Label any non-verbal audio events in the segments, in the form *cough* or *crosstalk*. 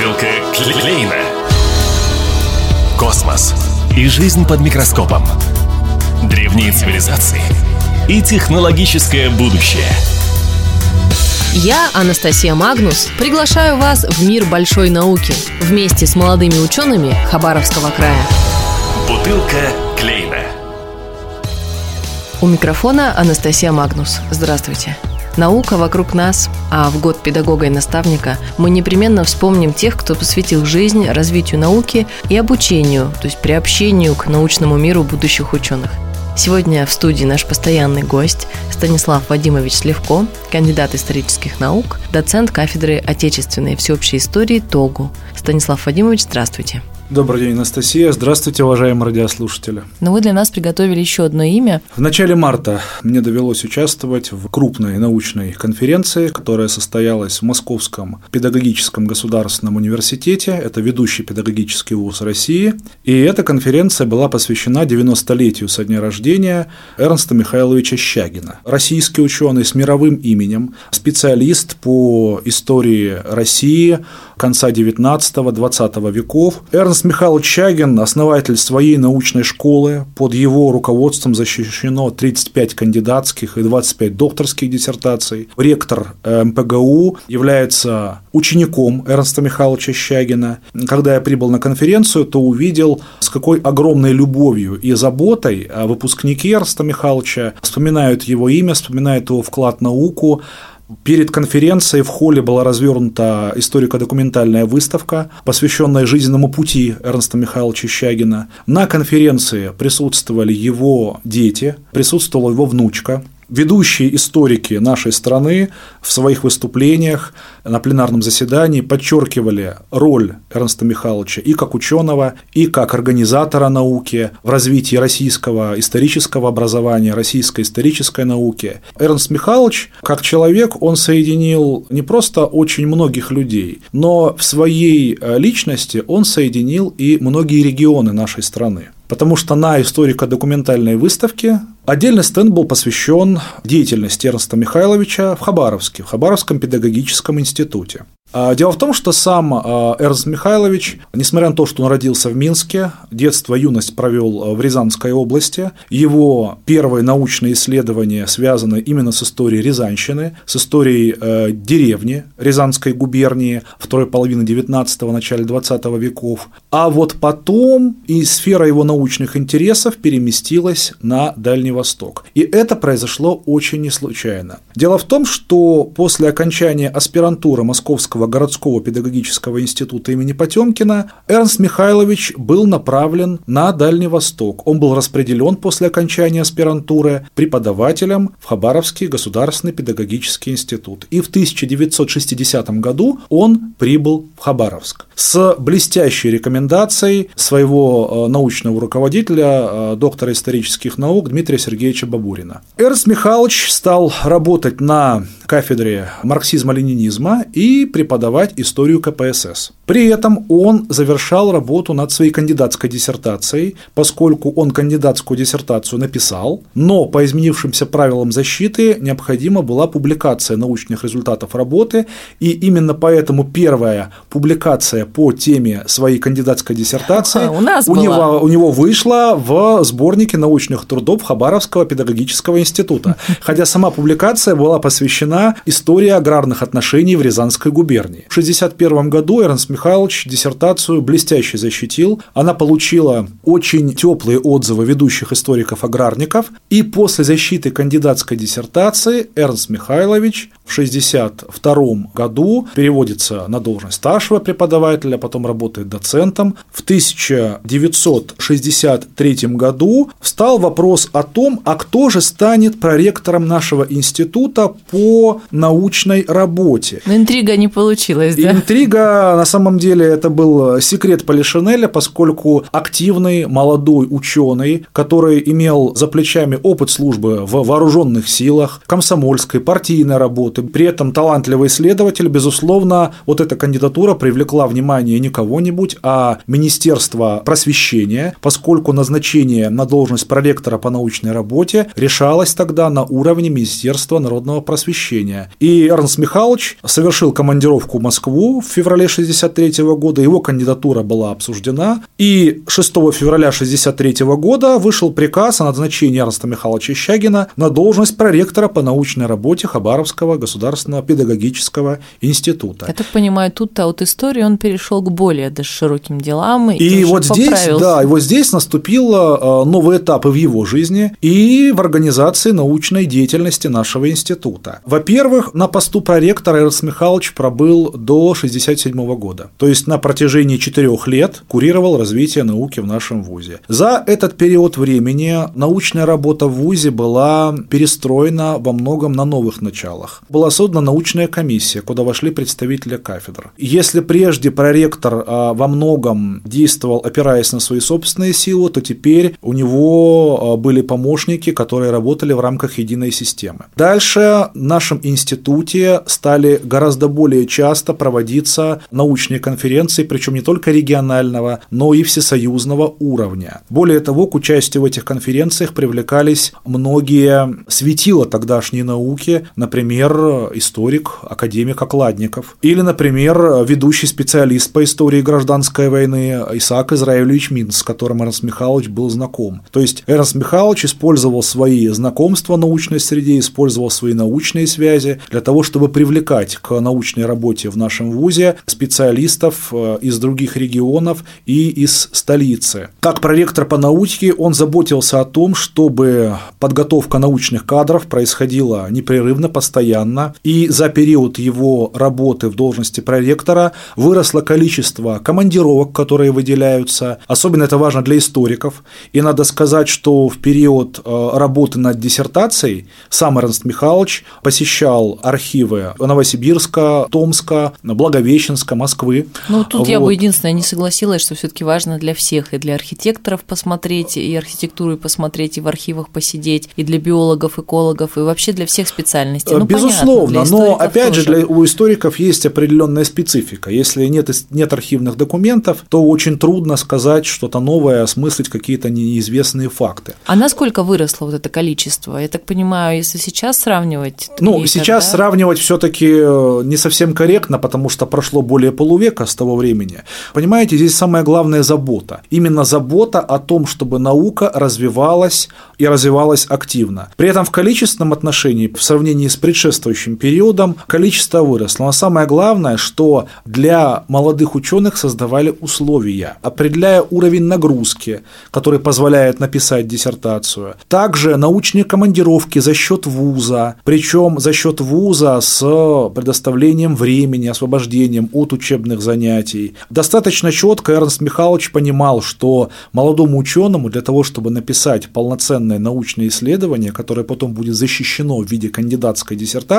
Бутылка Клейна. Космос и жизнь под микроскопом. Древние цивилизации и технологическое будущее. Я, Анастасия Магнус, приглашаю вас в мир большой науки вместе с молодыми учеными Хабаровского края. Бутылка Клейна. У микрофона Анастасия Магнус. Здравствуйте. Наука вокруг нас, а в год педагога и наставника мы непременно вспомним тех, кто посвятил жизнь развитию науки и обучению, то есть приобщению к научному миру будущих ученых. Сегодня в студии наш постоянный гость Станислав Вадимович Сливко, кандидат исторических наук, доцент кафедры отечественной и всеобщей истории ТОГУ. Станислав Вадимович, здравствуйте. Добрый день, Анастасия. Здравствуйте, уважаемые радиослушатели. Но вы для нас приготовили еще одно имя. В начале марта мне довелось участвовать в крупной научной конференции, которая состоялась в Московском педагогическом государственном университете. Это ведущий педагогический вуз России. И эта конференция была посвящена 90-летию со дня рождения Эрнста Михайловича Щагина. Российский ученый с мировым именем, специалист по истории России конца 19-20 веков. Эрнст Михайлович Чагин, основатель своей научной школы, под его руководством защищено 35 кандидатских и 25 докторских диссертаций. Ректор э, МПГУ является учеником Эрнста Михайловича Щагина. Когда я прибыл на конференцию, то увидел, с какой огромной любовью и заботой э, выпускники Эрнста Михайловича вспоминают его имя, вспоминают его вклад в науку, Перед конференцией в холле была развернута историко-документальная выставка, посвященная жизненному пути Эрнста Михайловича Щагина. На конференции присутствовали его дети, присутствовала его внучка, Ведущие историки нашей страны в своих выступлениях на пленарном заседании подчеркивали роль Эрнста Михайловича и как ученого, и как организатора науки в развитии российского исторического образования, российской исторической науки. Эрнст Михайлович, как человек, он соединил не просто очень многих людей, но в своей э, личности он соединил и многие регионы нашей страны потому что на историко-документальной выставке отдельный стенд был посвящен деятельности Эрнста Михайловича в Хабаровске, в Хабаровском педагогическом институте. А, дело в том, что сам а, Эрнст Михайлович, несмотря на то, что он родился в Минске, детство, юность провел а, в Рязанской области, его первые научные исследования связаны именно с историей Рязанщины, с историей деревни Рязанской губернии второй половины 19-го, начале 20 веков. А вот потом и сфера его научных интересов переместилась на Дальний Восток. И это произошло очень не случайно. Дело в том, что после окончания аспирантуры Московского Московского городского педагогического института имени Потемкина, Эрнст Михайлович был направлен на Дальний Восток. Он был распределен после окончания аспирантуры преподавателем в Хабаровский государственный педагогический институт. И в 1960 году он прибыл в Хабаровск с блестящей рекомендацией своего э, научного руководителя, э, доктора исторических наук Дмитрия Сергеевича Бабурина. Эрнст Михайлович стал работать на кафедре марксизма-ленинизма и преподавать историю КПСС. При этом он завершал работу над своей кандидатской диссертацией, поскольку он кандидатскую диссертацию написал, но по изменившимся правилам защиты необходима была публикация научных результатов работы, и именно поэтому первая публикация по теме своей кандидатской диссертации а, у, нас у, него, у него вышла в сборнике научных трудов Хабаровского педагогического института, *laughs* хотя сама публикация была посвящена истории аграрных отношений в Рязанской губернии. В 1961 году Эрнст Михайлович диссертацию блестяще защитил. Она получила очень теплые отзывы ведущих историков-аграрников. И после защиты кандидатской диссертации Эрнст Михайлович в 1962 году переводится на должность старшего преподавателя, потом работает доцентом. В 1963 году встал вопрос о том, а кто же станет проректором нашего института по научной работе. Но интрига не получилась, да? Интрига, на самом деле это был секрет Полишинеля, поскольку активный молодой ученый, который имел за плечами опыт службы в вооруженных силах, комсомольской, партийной работы, при этом талантливый исследователь, безусловно, вот эта кандидатура привлекла внимание не кого-нибудь, а Министерство просвещения, поскольку назначение на должность проректора по научной работе решалось тогда на уровне Министерства народного просвещения. И Эрнст Михайлович совершил командировку в Москву в феврале 1963 года, его кандидатура была обсуждена, и 6 февраля 1963 года вышел приказ о назначении Эрнста Михайловича Щагина на должность проректора по научной работе Хабаровского государственного педагогического института. Я так понимаю, тут-то от истории он перешел к более даже широким делам. И, и вот здесь, да, и вот здесь наступил э, новый этап и в его жизни, и в организации научной деятельности нашего института. Во-первых, на посту проректора Эрнст Михайлович пробыл до 1967 года. То есть на протяжении четырех лет курировал развитие науки в нашем ВУЗе. За этот период времени научная работа в ВУЗе была перестроена во многом на новых началах. Была создана научная комиссия, куда вошли представители кафедр. Если прежде проректор а, во многом действовал, опираясь на свои собственные силы, то теперь у него а, были помощники, которые работали в рамках единой системы. Дальше в нашем институте стали гораздо более часто проводиться научные конференции, причем не только регионального, но и всесоюзного уровня. Более того, к участию в этих конференциях привлекались многие светила тогдашней науки, например, историк, академик Окладников, или, например, ведущий специалист по истории гражданской войны Исаак Израилевич Минц, с которым Эрнст Михайлович был знаком. То есть Эрнст Михайлович использовал свои знакомства в научной среде, использовал свои научные связи для того, чтобы привлекать к научной работе в нашем ВУЗе специалистов э, из других регионов и из столицы. Как проректор по науке он заботился о том, чтобы подготовка научных кадров происходила непрерывно, постоянно, и за период его работы в должности проректора выросло количество командировок, которые выделяются. Особенно это важно для историков. И надо сказать, что в период э, работы над диссертацией сам Эрнст Михайлович посещал архивы Новосибирска, Томска, Благовещенска, Москвы. Ну, тут вот. я бы единственное не согласилась, что все таки важно для всех, и для архитекторов посмотреть, и архитектуру и посмотреть, и в архивах посидеть, и для биологов, экологов, и вообще для всех специальностей. Ну, Безусловно, понятно, но опять тоже. же для, у историков есть определенная специфика. Если нет, нет архивных документов, то очень трудно сказать что-то новое, осмыслить какие-то неизвестные факты. А насколько выросло вот это количество? Я так понимаю, если сейчас сравнивать... Ну, сейчас тогда... сравнивать все-таки э, не совсем корректно, потому что прошло более полувека с того времени. Понимаете, здесь самая главная забота. Именно забота о том, чтобы наука развивалась и развивалась активно. При этом в количественном отношении, в сравнении с предшествующим периодом, количество выросло. Но самое главное, что для молодых ученых создавали условия, определяя уровень нагрузки, который позволяет написать диссертацию. Также научные командировки за счет вуза, причем за счет вуза с предоставлением времени, освобождением от учебных занятий. Достаточно четко Эрнст Михайлович понимал, что молодому ученому для того, чтобы написать полноценное научное исследование, которое потом будет защищено в виде кандидатской диссертации,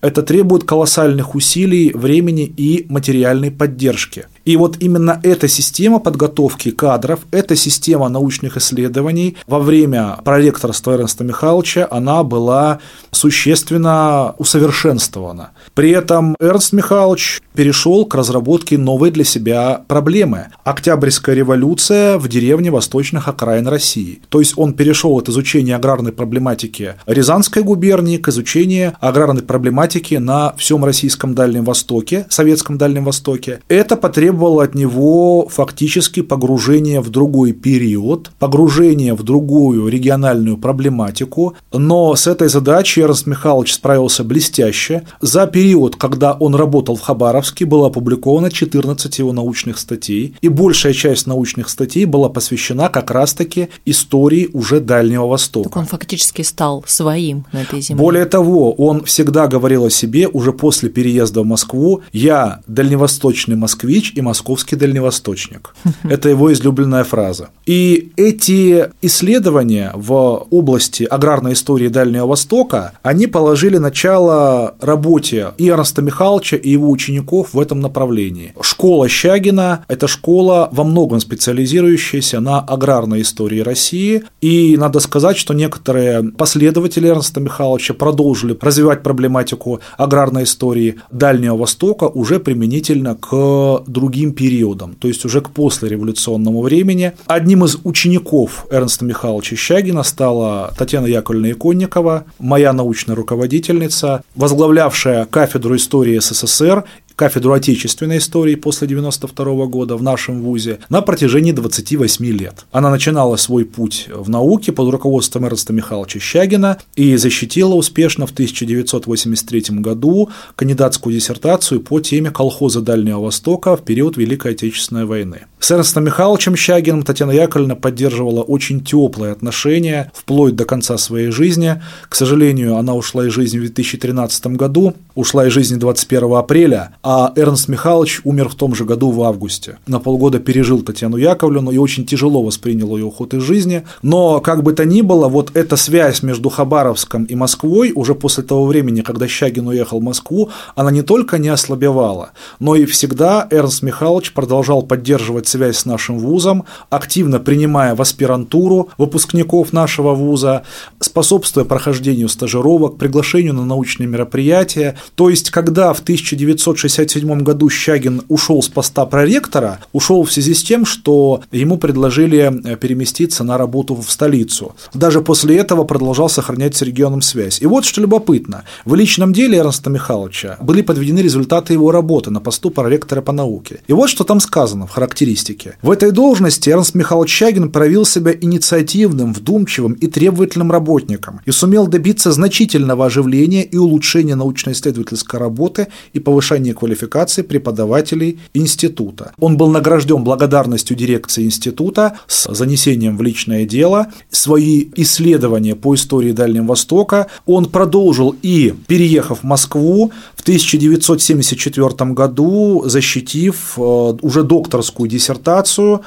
это требует колоссальных усилий, времени и материальной поддержки. И вот именно эта система подготовки кадров, эта система научных исследований во время проректорства Эрнста Михайловича, она была существенно усовершенствована. При этом Эрнст Михайлович перешел к разработке новой для себя проблемы – Октябрьская революция в деревне восточных окраин России. То есть он перешел от изучения аграрной проблематики Рязанской губернии к изучению аграрной проблематики на всем российском Дальнем Востоке, советском Дальнем Востоке. Это потребовало от него фактически погружение в другой период, погружение в другую региональную проблематику, но с этой задачей Эрнст Михайлович справился блестяще. За период, когда он работал в Хабаровске, было опубликовано 14 его научных статей, и большая часть научных статей была посвящена как раз-таки истории уже Дальнего Востока. Так он фактически стал своим на этой земле. Более того, он всегда говорил о себе уже после переезда в Москву «Я дальневосточный москвич, и московский дальневосточник. *laughs* Это его излюбленная фраза. И эти исследования в области аграрной истории Дальнего Востока, они положили начало работе и Эрнста Михайловича, и его учеников в этом направлении. Школа Щагина – это школа во многом специализирующаяся на аграрной истории России, и надо сказать, что некоторые последователи Эрнста Михайловича продолжили развивать проблематику аграрной истории Дальнего Востока уже применительно к другим периодам, то есть уже к послереволюционному времени. Одним из учеников Эрнста Михайловича Щагина стала Татьяна Яковлевна Иконникова, моя научная руководительница, возглавлявшая кафедру истории СССР кафедру отечественной истории после 92 года в нашем ВУЗе на протяжении 28 лет. Она начинала свой путь в науке под руководством Эрнста Михайловича Щагина и защитила успешно в 1983 году кандидатскую диссертацию по теме колхоза Дальнего Востока в период Великой Отечественной войны. С Эрнстом Михайловичем Щагиным Татьяна Яковлевна поддерживала очень теплые отношения вплоть до конца своей жизни. К сожалению, она ушла из жизни в 2013 году, ушла из жизни 21 апреля, а Эрнст Михайлович умер в том же году в августе. На полгода пережил Татьяну Яковлевну и очень тяжело воспринял ее уход из жизни. Но, как бы то ни было, вот эта связь между Хабаровском и Москвой уже после того времени, когда Щагин уехал в Москву, она не только не ослабевала, но и всегда Эрнст Михайлович продолжал поддерживать связь с нашим вузом, активно принимая в аспирантуру выпускников нашего вуза, способствуя прохождению стажировок, приглашению на научные мероприятия. То есть, когда в 1960 1967 году Щагин ушел с поста проректора, ушел в связи с тем, что ему предложили э, переместиться на работу в столицу. Даже после этого продолжал сохранять с регионом связь. И вот что любопытно. В личном деле Эрнста Михайловича были подведены результаты его работы на посту проректора по науке. И вот что там сказано в характеристике. В этой должности Эрнст Михайлович Щагин проявил себя инициативным, вдумчивым и требовательным работником и сумел добиться значительного оживления и улучшения научно-исследовательской работы и повышения квалификации квалификации преподавателей института. Он был награжден благодарностью дирекции института с занесением в личное дело. Свои исследования по истории Дальнего Востока он продолжил и, переехав в Москву, в 1974 году защитив э, уже докторскую диссертацию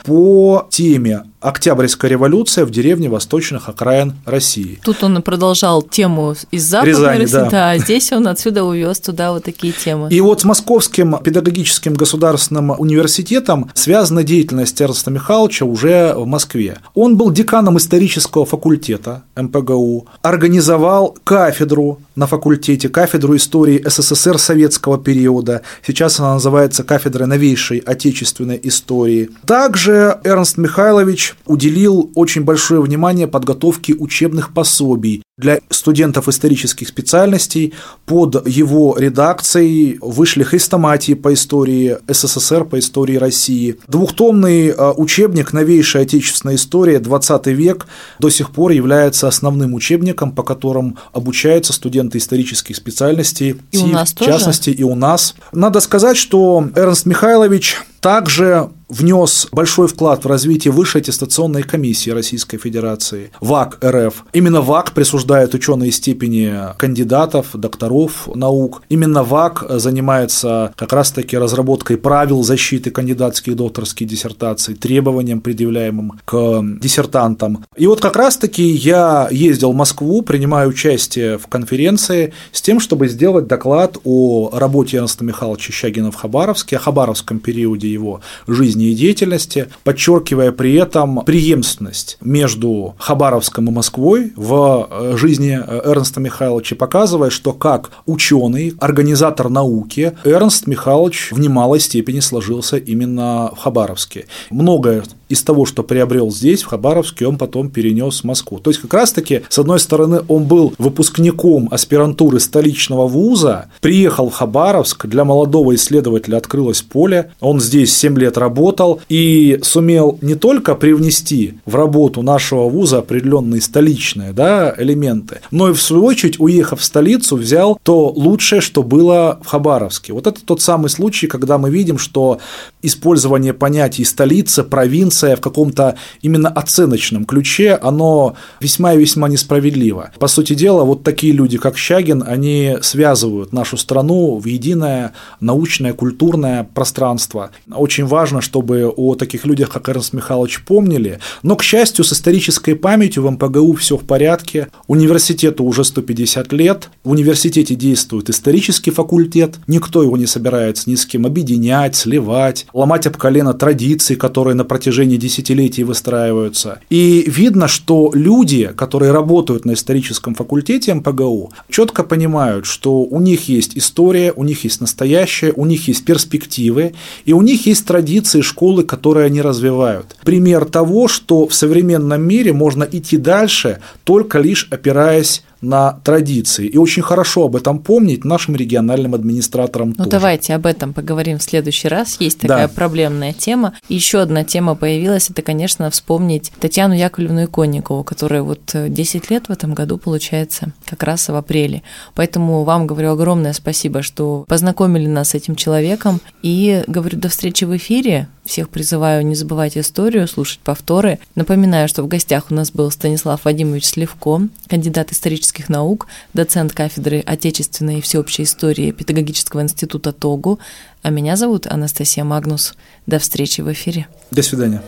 по теме Октябрьская революция в деревне восточных окраин России. Тут он продолжал тему из Западной Рязани, России, да. да, здесь он отсюда увез туда вот такие темы. И вот с Московским педагогическим государственным университетом связана деятельность Эрнста Михайловича уже в Москве. Он был деканом исторического факультета МПГУ, организовал кафедру на факультете, кафедру истории СССР советского периода, сейчас она называется кафедрой новейшей отечественной истории. Также Эрнст Михайлович уделил очень большое внимание подготовке учебных пособий для студентов исторических специальностей. Под его редакцией вышли хрестоматии по истории СССР, по истории России. Двухтомный а, учебник «Новейшая отечественная история. 20 век» до сих пор является основным учебником, по которым обучаются студенты исторических специальностей, и у нас в частности тоже? и у нас. Надо сказать, что Эрнст Михайлович также внес большой вклад в развитие Высшей аттестационной комиссии Российской Федерации, ВАК РФ. Именно ВАК присуждает ученые степени кандидатов, докторов наук. Именно ВАК занимается как раз-таки разработкой правил защиты кандидатских и докторских диссертаций, требованиям, предъявляемым к диссертантам. И вот как раз-таки я ездил в Москву, принимаю участие в конференции с тем, чтобы сделать доклад о работе Ernста Михайловича Щагина в Хабаровске, о хабаровском периоде его жизни и деятельности, подчеркивая при этом преемственность между Хабаровском и Москвой в э, жизни э, Эрнста Михайловича, показывая, что как ученый, организатор науки, Эрнст Михайлович в немалой степени сложился именно в Хабаровске. Многое из того, что приобрел здесь, в Хабаровске, он потом перенес в Москву. То есть, как раз-таки, с одной стороны, он был выпускником аспирантуры столичного вуза, приехал в Хабаровск, для молодого исследователя открылось поле, он здесь 7 лет работал и сумел не только привнести в работу нашего вуза определенные столичные да, элементы, но и, в свою очередь, уехав в столицу, взял то лучшее, что было в Хабаровске. Вот это тот самый случай, когда мы видим, что использование понятий столица, провинция, понятие в каком-то именно оценочном ключе, оно весьма и весьма несправедливо. По сути дела, вот такие люди, как Щагин, они связывают нашу страну в единое научное, культурное пространство. Очень важно, чтобы о таких людях, как Эрнст Михайлович, помнили. Но, к счастью, с исторической памятью в МПГУ все в порядке. Университету уже 150 лет. В университете действует исторический факультет. Никто его не собирается ни с кем объединять, сливать, ломать об колено традиции, которые на протяжении десятилетий выстраиваются. И видно, что люди, которые работают на историческом факультете МПГУ, четко понимают, что у них есть история, у них есть настоящее, у них есть перспективы, и у них есть традиции школы, которые они развивают. Пример того, что в современном мире можно идти дальше, только лишь опираясь на традиции. И очень хорошо об этом помнить нашим региональным администраторам ну, тоже. давайте об этом поговорим в следующий раз. Есть такая Да. проблемная тема. И еще одна тема появилась, это, конечно, вспомнить Татьяну Яковлевну Иконникову, которая вот э, 10 лет в этом году, получается, как раз в апреле. Поэтому вам говорю огромное спасибо, что познакомили нас с этим человеком. И говорю, до встречи в эфире. Всех призываю не забывать историю, слушать повторы. Напоминаю, что в гостях у нас был Станислав Вадимович Сливко, кандидат исторических наук, доцент кафедры отечественной и всеобщей истории Педагогического института ТОГУ. А меня зовут Анастасия Магнус. До встречи в эфире. До свидания.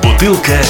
Бутылка